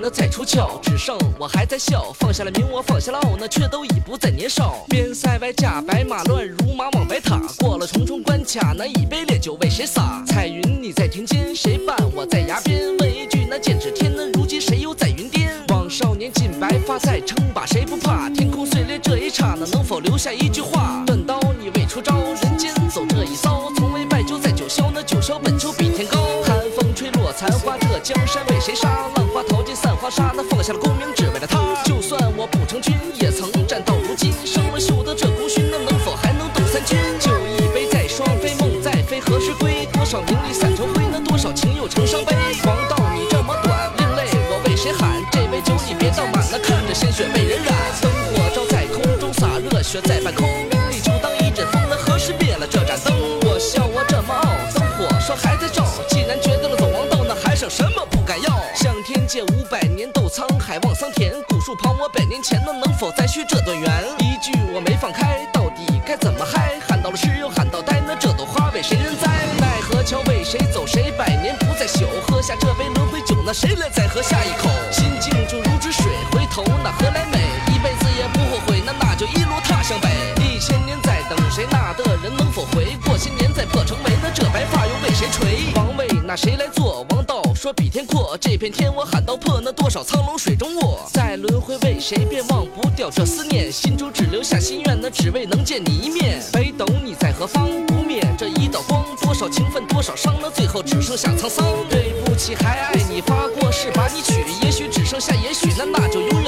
那再出鞘，只剩我还在笑。放下了名，我放下了傲，那却都已不再年少。边塞外驾白马，乱如马往白塔。过了重重关卡，那一杯烈酒为谁洒？彩云你在庭间，谁伴我在崖边？问一句，那剑指天，那如今谁又在云巅？望少年尽白发，再称霸谁不怕？天空碎裂这一刹那，能否留下一句话？江山为谁杀？浪花淘尽散花沙，那放下了功名，只为了他。就算我不成军，也曾战到如今。生了锈的这功勋，那能否还能斗三军？酒一杯再双飞，梦再飞何时归？多少名利散成灰，那多少情又成伤悲。王道你这么短，另类我为谁喊？这杯酒你别倒满了，看着鲜血被人染。灯火照在空中，洒热血在半空。名利就当一阵风，那何时灭了这盏灯？我笑我这么傲，灯火说还在照。既然决什么不敢要？向天借五百年，斗沧海望桑田。古树旁我百年前，那能否再续这段缘？一句我没放开，到底该怎么嗨？喊到了诗又喊到呆，那这朵花为谁人栽？奈何桥为谁走？谁百年不再朽？喝下这杯轮回酒，那谁来再喝下一口？心静就如止水，回头那何来美？一辈子也不后悔，那那就一路踏向北。一千年在等谁？那的人能否回？过些年再破城楣，那这白发又为谁垂？王位那谁来？比天阔，这片天我喊到破，那多少苍龙水中卧。在轮回为谁？便忘不掉这思念，心中只留下心愿，那只为能见你一面。北斗你在何方？不灭这一道光，多少情分多少伤，那最后只剩下沧桑。对不起，还爱你发过誓把你娶，也许只剩下也许，那那就永。